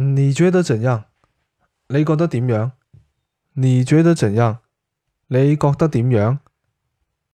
你觉得怎样？你觉得点样？你觉得怎样？你觉得点样？